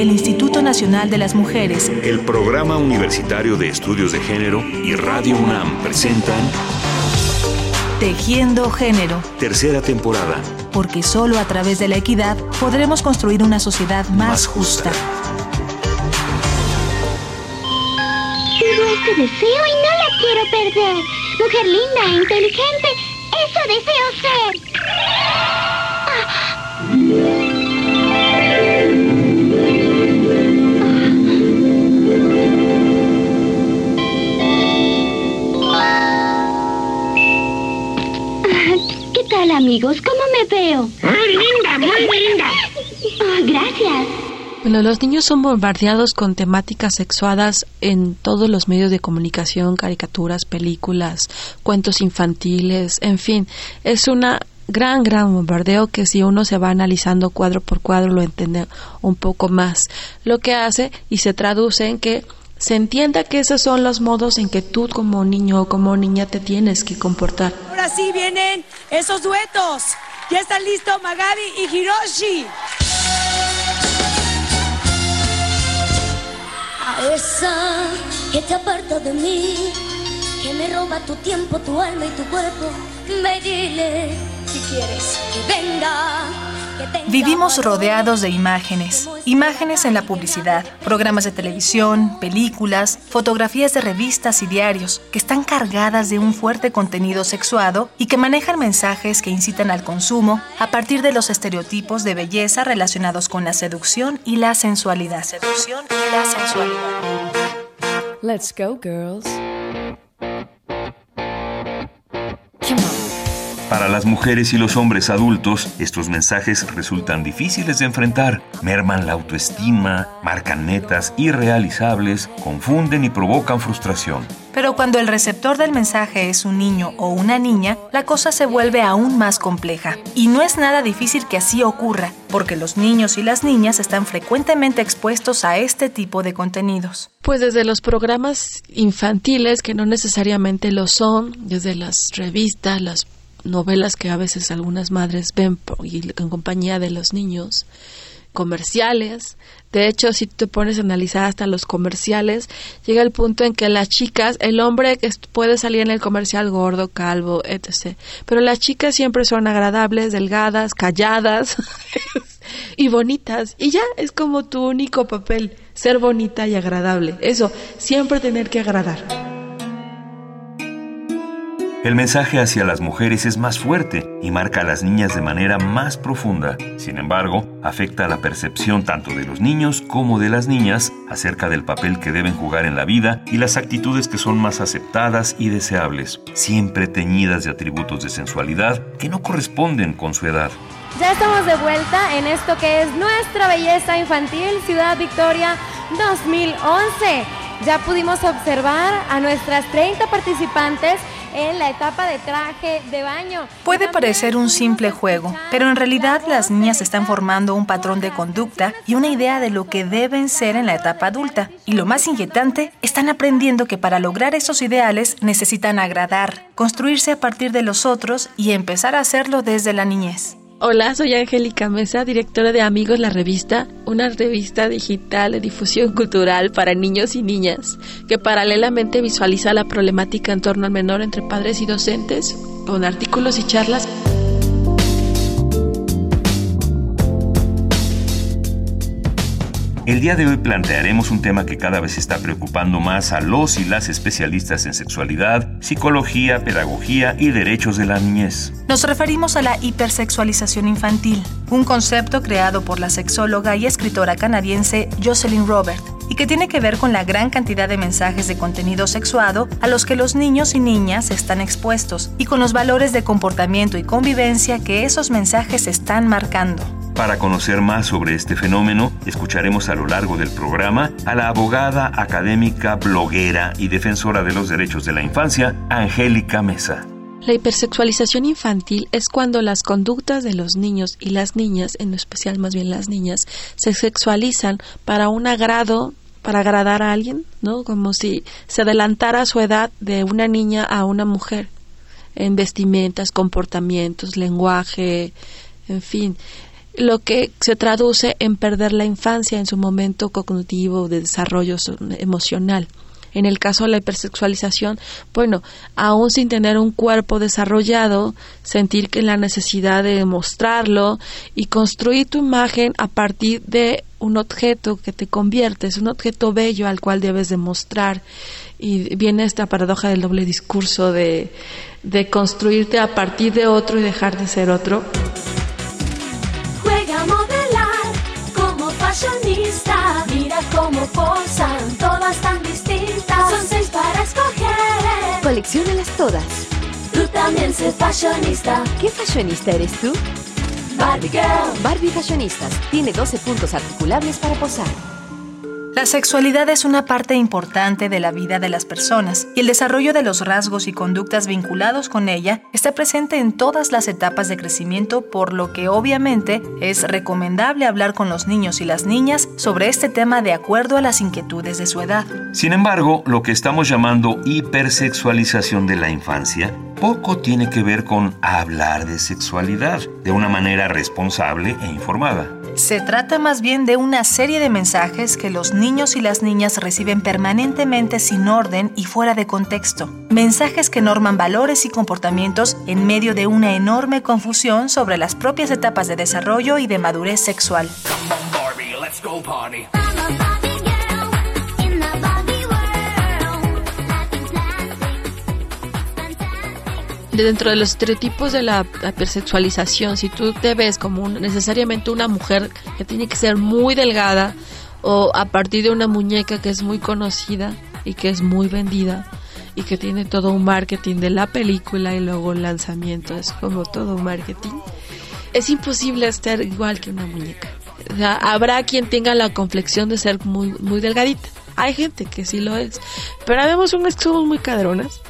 el Instituto Nacional de las Mujeres, el Programa Universitario de Estudios de Género y Radio UNAM presentan Tejiendo Género. Tercera temporada. Porque solo a través de la equidad podremos construir una sociedad más, justa. Tuvo este deseo y no la quiero perder. Mujer linda e inteligente, eso deseo ser. Ah. Amigos? ¿Cómo me veo? Muy linda, muy linda. Oh, gracias. Bueno, los niños son bombardeados con temáticas sexuadas en todos los medios de comunicación, caricaturas, películas, cuentos infantiles, en fin, es una gran, gran bombardeo que si uno se va analizando cuadro por cuadro lo entiende un poco más. Lo que hace y se traduce en que se entienda que esos son los modos en que tú como niño o como niña te tienes que comportar. Ahora sí vienen esos duetos. Ya están listos Magabi y Hiroshi. A esa que te aparta de mí, que me roba tu tiempo, tu alma y tu cuerpo, me dile si quieres que venga Vivimos rodeados de imágenes, imágenes en la publicidad, programas de televisión, películas, fotografías de revistas y diarios que están cargadas de un fuerte contenido sexuado y que manejan mensajes que incitan al consumo a partir de los estereotipos de belleza relacionados con la seducción y la sensualidad. Seducción y la sensualidad. Let's go, girls. Para las mujeres y los hombres adultos, estos mensajes resultan difíciles de enfrentar, merman la autoestima, marcan metas irrealizables, confunden y provocan frustración. Pero cuando el receptor del mensaje es un niño o una niña, la cosa se vuelve aún más compleja. Y no es nada difícil que así ocurra, porque los niños y las niñas están frecuentemente expuestos a este tipo de contenidos. Pues desde los programas infantiles, que no necesariamente lo son, desde las revistas, las novelas que a veces algunas madres ven en compañía de los niños, comerciales. De hecho, si te pones a analizar hasta los comerciales, llega el punto en que las chicas, el hombre puede salir en el comercial gordo, calvo, etc. Pero las chicas siempre son agradables, delgadas, calladas y bonitas. Y ya es como tu único papel, ser bonita y agradable. Eso, siempre tener que agradar. El mensaje hacia las mujeres es más fuerte y marca a las niñas de manera más profunda. Sin embargo, afecta a la percepción tanto de los niños como de las niñas acerca del papel que deben jugar en la vida y las actitudes que son más aceptadas y deseables, siempre teñidas de atributos de sensualidad que no corresponden con su edad. Ya estamos de vuelta en esto que es nuestra belleza infantil Ciudad Victoria 2011. Ya pudimos observar a nuestras 30 participantes en la etapa de traje de baño. Puede parecer un simple juego, pero en realidad las niñas están formando un patrón de conducta y una idea de lo que deben ser en la etapa adulta. Y lo más inquietante, están aprendiendo que para lograr esos ideales necesitan agradar, construirse a partir de los otros y empezar a hacerlo desde la niñez. Hola, soy Angélica Mesa, directora de Amigos La Revista, una revista digital de difusión cultural para niños y niñas que paralelamente visualiza la problemática en torno al menor entre padres y docentes con artículos y charlas El día de hoy plantearemos un tema que cada vez está preocupando más a los y las especialistas en sexualidad, psicología, pedagogía y derechos de la niñez. Nos referimos a la hipersexualización infantil, un concepto creado por la sexóloga y escritora canadiense Jocelyn Robert y que tiene que ver con la gran cantidad de mensajes de contenido sexuado a los que los niños y niñas están expuestos y con los valores de comportamiento y convivencia que esos mensajes están marcando. Para conocer más sobre este fenómeno, escucharemos a lo largo del programa a la abogada académica, bloguera y defensora de los derechos de la infancia, Angélica Mesa. La hipersexualización infantil es cuando las conductas de los niños y las niñas, en especial más bien las niñas, se sexualizan para un agrado, para agradar a alguien, ¿no? Como si se adelantara su edad de una niña a una mujer en vestimentas, comportamientos, lenguaje, en fin lo que se traduce en perder la infancia en su momento cognitivo de desarrollo emocional. En el caso de la hipersexualización, bueno, aún sin tener un cuerpo desarrollado, sentir que la necesidad de mostrarlo y construir tu imagen a partir de un objeto que te conviertes, un objeto bello al cual debes demostrar. Y viene esta paradoja del doble discurso de, de construirte a partir de otro y dejar de ser otro. Todas. Tú también sé fashionista. ¿Qué fashionista eres tú? Barbie Girl. Barbie Fashionistas. Tiene 12 puntos articulables para posar. La sexualidad es una parte importante de la vida de las personas y el desarrollo de los rasgos y conductas vinculados con ella está presente en todas las etapas de crecimiento, por lo que obviamente es recomendable hablar con los niños y las niñas sobre este tema de acuerdo a las inquietudes de su edad. Sin embargo, lo que estamos llamando hipersexualización de la infancia poco tiene que ver con hablar de sexualidad de una manera responsable e informada. Se trata más bien de una serie de mensajes que los niños y las niñas reciben permanentemente sin orden y fuera de contexto. Mensajes que norman valores y comportamientos en medio de una enorme confusión sobre las propias etapas de desarrollo y de madurez sexual. Dentro de los estereotipos de la hipersexualización, si tú te ves como necesariamente una mujer que tiene que ser muy delgada o a partir de una muñeca que es muy conocida y que es muy vendida y que tiene todo un marketing de la película y luego el lanzamiento, es como todo un marketing, es imposible estar igual que una muñeca. habrá quien tenga la complexión de ser muy, muy delgadita. Hay gente que sí lo es. Pero vemos unas que somos muy cadronas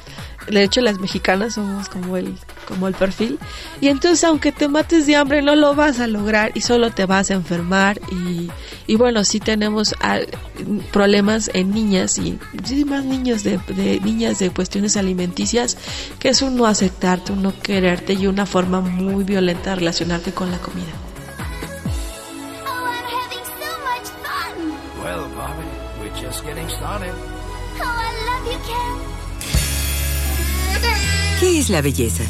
de hecho las mexicanas somos como el como el perfil y entonces aunque te mates de hambre no lo vas a lograr y solo te vas a enfermar y, y bueno sí tenemos ah, problemas en niñas y más niños de, de, niñas de cuestiones alimenticias que es un no aceptarte un no quererte y una forma muy violenta de relacionarte con la comida Well, Bobby, we're just getting started. Oh, I love you, Ken. ¿Qué es la belleza?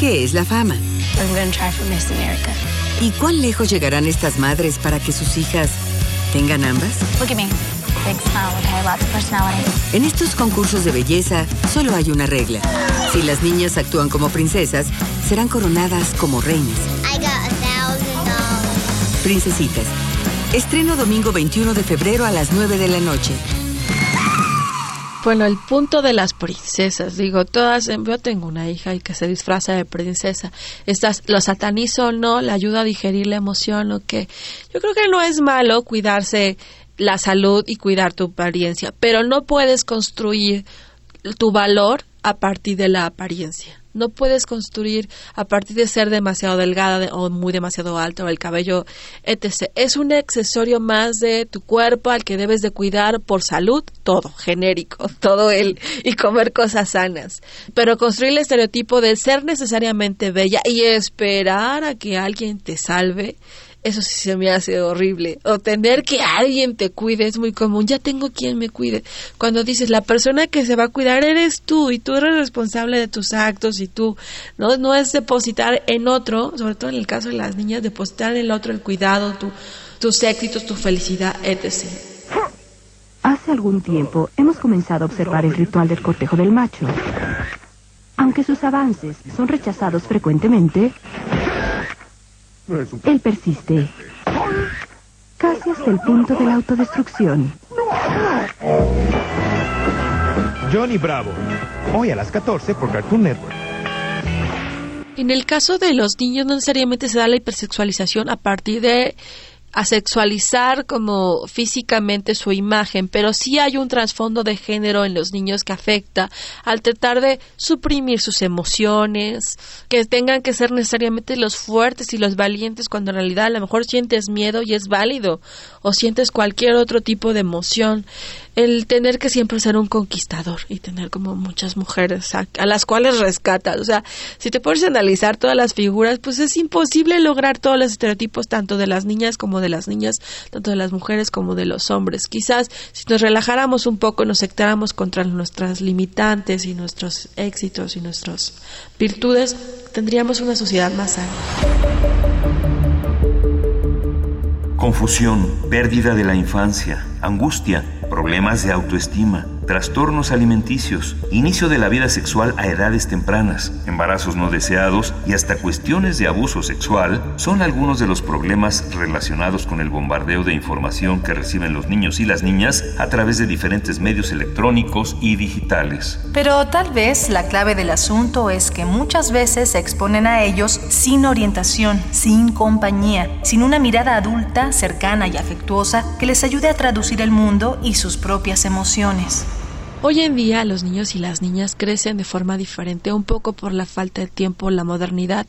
¿Qué es la fama? ¿Y cuán lejos llegarán estas madres para que sus hijas tengan ambas? En estos concursos de belleza solo hay una regla. Si las niñas actúan como princesas, serán coronadas como reinas. Princesitas. Estreno domingo 21 de febrero a las 9 de la noche. Bueno, el punto de las princesas, digo, todas, yo tengo una hija y que se disfraza de princesa, estas, lo satanizo o no, le ayuda a digerir la emoción o que yo creo que no es malo cuidarse la salud y cuidar tu apariencia, pero no puedes construir tu valor a partir de la apariencia. No puedes construir a partir de ser demasiado delgada o muy demasiado alta o el cabello, etc. Es un accesorio más de tu cuerpo al que debes de cuidar por salud, todo, genérico, todo él, y comer cosas sanas. Pero construir el estereotipo de ser necesariamente bella y esperar a que alguien te salve, eso sí se me hace horrible. O tener que alguien te cuide es muy común. Ya tengo quien me cuide. Cuando dices, la persona que se va a cuidar eres tú y tú eres responsable de tus actos y tú, ¿no? No es depositar en otro, sobre todo en el caso de las niñas, depositar en el otro el cuidado, tu, tus éxitos, tu felicidad, etc. Hace algún tiempo hemos comenzado a observar el ritual del cortejo del macho. Aunque sus avances son rechazados frecuentemente, él persiste. Casi hasta el punto de la autodestrucción. Johnny Bravo. Hoy a las 14 por Cartoon Network. En el caso de los niños no necesariamente se da la hipersexualización a partir de asexualizar como físicamente su imagen, pero sí hay un trasfondo de género en los niños que afecta al tratar de suprimir sus emociones, que tengan que ser necesariamente los fuertes y los valientes cuando en realidad a lo mejor sientes miedo y es válido o sientes cualquier otro tipo de emoción. El tener que siempre ser un conquistador y tener como muchas mujeres a, las cuales rescatas. O sea, si te pones a analizar todas las figuras, pues es imposible lograr todos los estereotipos tanto de las niñas como de las niñas, tanto de las mujeres como de los hombres. Quizás si nos relajáramos un poco, nos sectáramos contra nuestras limitantes y nuestros éxitos y nuestras virtudes, tendríamos una sociedad más sana. Confusión, pérdida de la infancia, angustia, problemas de autoestima, trastornos alimenticios, inicio de la vida sexual a edades tempranas, embarazos no deseados y hasta cuestiones de abuso sexual son algunos de los problemas relacionados con el bombardeo de información que reciben los niños y las niñas a través de diferentes medios electrónicos y digitales. Pero tal vez la clave del asunto es que muchas veces se exponen a ellos sin orientación, sin compañía, sin una mirada adulta, cercana y afectuosa que les ayude a traducir el mundo y sus propias emociones. Hoy en día los niños y las niñas crecen de forma diferente, un poco por la falta de tiempo, la modernidad.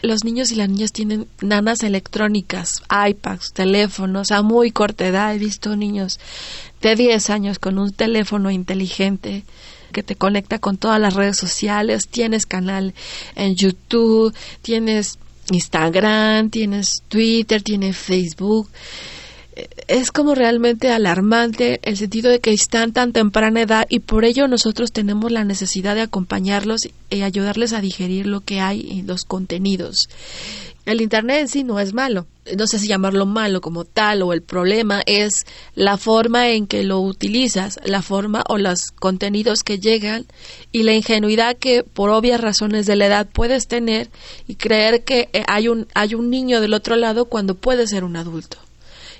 Los niños y las niñas tienen nanas electrónicas, iPads, teléfonos a muy corta edad. He visto niños de 10 años con un teléfono inteligente que te conecta con todas las redes sociales, tienes canal en YouTube, tienes Instagram, tienes Twitter, tienes Facebook es como realmente alarmante el sentido de que están tan temprana edad y por ello nosotros tenemos la necesidad de acompañarlos y ayudarles a digerir lo que hay en los contenidos. El Internet en sí no es malo, no sé si llamarlo malo como tal o el problema es la forma en que lo utilizas, la forma o los contenidos que llegan y la ingenuidad que por obvias razones de la edad puedes tener y creer que hay un, hay un niño del otro lado cuando puede ser un adulto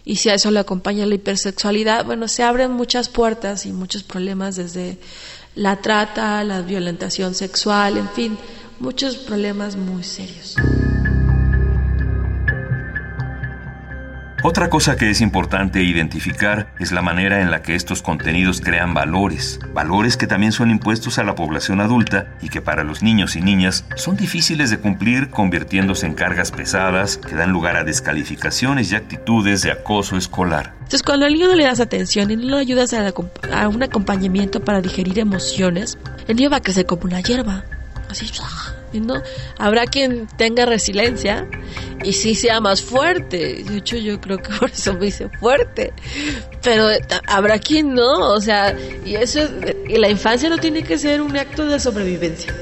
y si a eso le acompaña la hipersexualidad, bueno, se abren muchas puertas y muchos problemas desde la trata, la violentación sexual, en fin, muchos problemas muy serios. Otra cosa que es importante identificar es la manera en la que estos contenidos crean valores, valores que también son impuestos a la población adulta y que para los niños y niñas son difíciles de cumplir convirtiéndose en cargas pesadas que dan lugar a descalificaciones y actitudes de acoso escolar. Entonces cuando al niño no le das atención y no le ayudas a, a un acompañamiento para digerir emociones, el niño va a crecer como una hierba, así ¿no? Habrá quien tenga resiliencia y sí sea más fuerte. De hecho, yo creo que por eso me hice fuerte. Pero habrá quien no, o sea, y eso, y la infancia no tiene que ser un acto de sobrevivencia.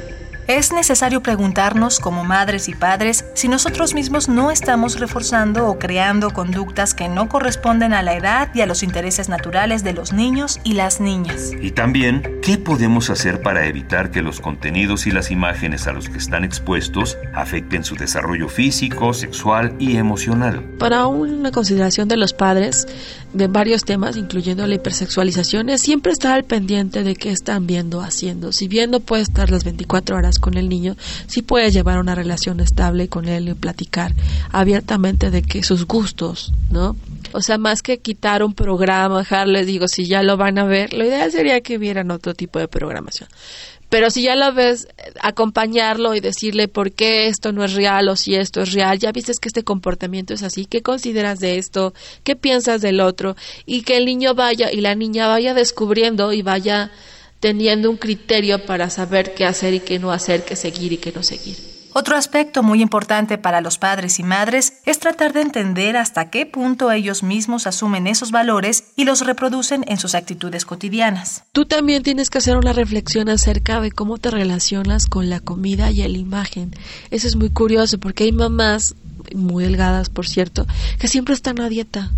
Es necesario preguntarnos como madres y padres si nosotros mismos no estamos reforzando o creando conductas que no corresponden a la edad y a los intereses naturales de los niños y las niñas. Y también, ¿qué podemos hacer para evitar que los contenidos y las imágenes a los que están expuestos afecten su desarrollo físico, sexual y emocional? Para una consideración de los padres de varios temas, incluyendo la hipersexualización, es siempre estar al pendiente de qué están viendo, haciendo. Si viendo puede estar las 24 horas con el niño, sí puedes llevar una relación estable con él y platicar abiertamente de que sus gustos, ¿no? O sea, más que quitar un programa, dejarles, digo, si ya lo van a ver, lo ideal sería que vieran otro tipo de programación. Pero si ya lo ves, acompañarlo y decirle por qué esto no es real o si esto es real, ya viste que este comportamiento es así, ¿qué consideras de esto? ¿Qué piensas del otro? Y que el niño vaya y la niña vaya descubriendo y vaya teniendo un criterio para saber qué hacer y qué no hacer, qué seguir y qué no seguir. Otro aspecto muy importante para los padres y madres es tratar de entender hasta qué punto ellos mismos asumen esos valores y los reproducen en sus actitudes cotidianas. Tú también tienes que hacer una reflexión acerca de cómo te relacionas con la comida y la imagen. Eso es muy curioso porque hay mamás, muy delgadas por cierto, que siempre están a dieta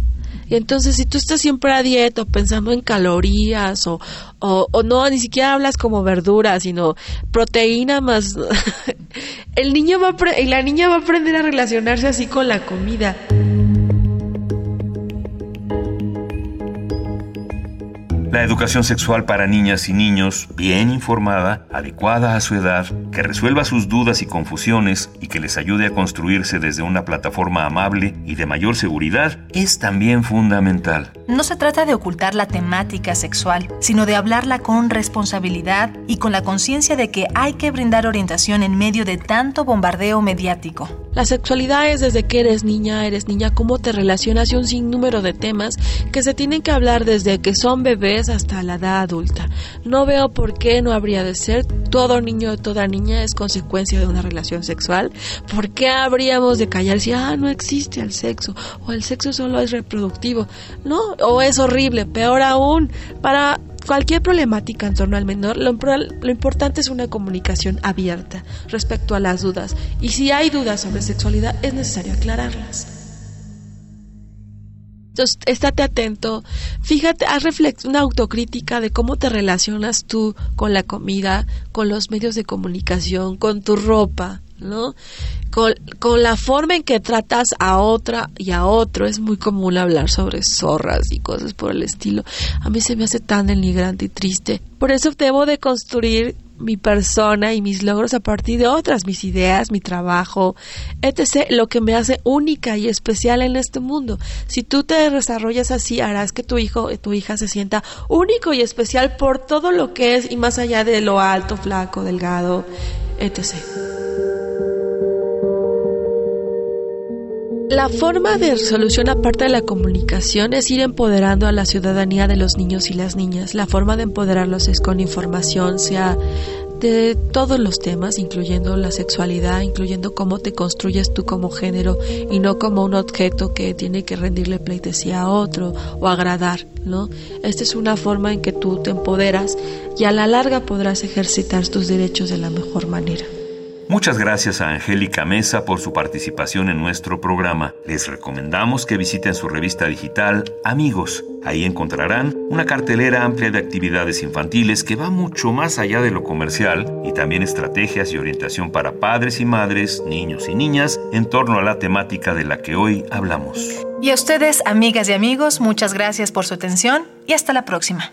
y entonces si tú estás siempre a dieta pensando en calorías o, o, no, ni siquiera hablas como verdura, sino proteína más... el niño va a y la niña va a aprender a relacionarse así con la comida. La educación sexual para niñas y niños, bien informada, adecuada a su edad, que resuelva sus dudas y confusiones y que les ayude a construirse desde una plataforma amable y de mayor seguridad, es también fundamental. No se trata de ocultar la temática sexual, sino de hablarla con responsabilidad y con la conciencia de que hay que brindar orientación en medio de tanto bombardeo mediático. La sexualidad es desde que eres niña, eres niña, cómo te relacionas y un sinnúmero de temas que se tienen que hablar desde que son bebés hasta la edad adulta. No veo por qué no habría de ser. Todo niño toda niña es consecuencia de una relación sexual. ¿Por qué habríamos de callar si, ah, no existe el sexo o el sexo solo es reproductivo? No, o es horrible, peor aún, para cualquier problemática en torno al menor, lo, lo, importante es una comunicación abierta respecto a las dudas. Y si hay dudas sobre sexualidad, es necesario aclararlas. Entonces, estate atento, fíjate, haz una autocrítica de cómo te relacionas tú con la comida, con los medios de comunicación, con tu ropa, ¿no? Con, la forma en que tratas a otra y a otro. Es muy común hablar sobre zorras y cosas por el estilo. A mí se me hace tan denigrante y triste. Por eso debo de construir mi persona y mis logros a partir de otras, mis ideas, mi trabajo, etc., lo que me hace única y especial en este mundo. Si tú te desarrollas así, harás que tu hijo tu hija se sienta único y especial por todo lo que es y más allá de lo alto, flaco, delgado, etc. La forma de resolución aparte de la comunicación es ir empoderando a la ciudadanía de los niños y las niñas. La forma de empoderarlos es con información, sea de todos los temas, incluyendo la sexualidad, incluyendo cómo te construyes tú como género y no como un objeto que tiene que rendirle pleitesía a otro o agradar, ¿no? Esta es una forma en que tú te empoderas y a la larga podrás ejercitar tus derechos de la mejor manera. Muchas gracias a Angélica Mesa por su participación en nuestro programa. Les recomendamos que visiten su revista digital Amigos. Ahí encontrarán una cartelera amplia de actividades infantiles que va mucho más allá de lo comercial y también estrategias y orientación para padres y madres, niños y niñas en torno a la temática de la que hoy hablamos. Y a ustedes, amigas y amigos, muchas gracias por su atención y hasta la próxima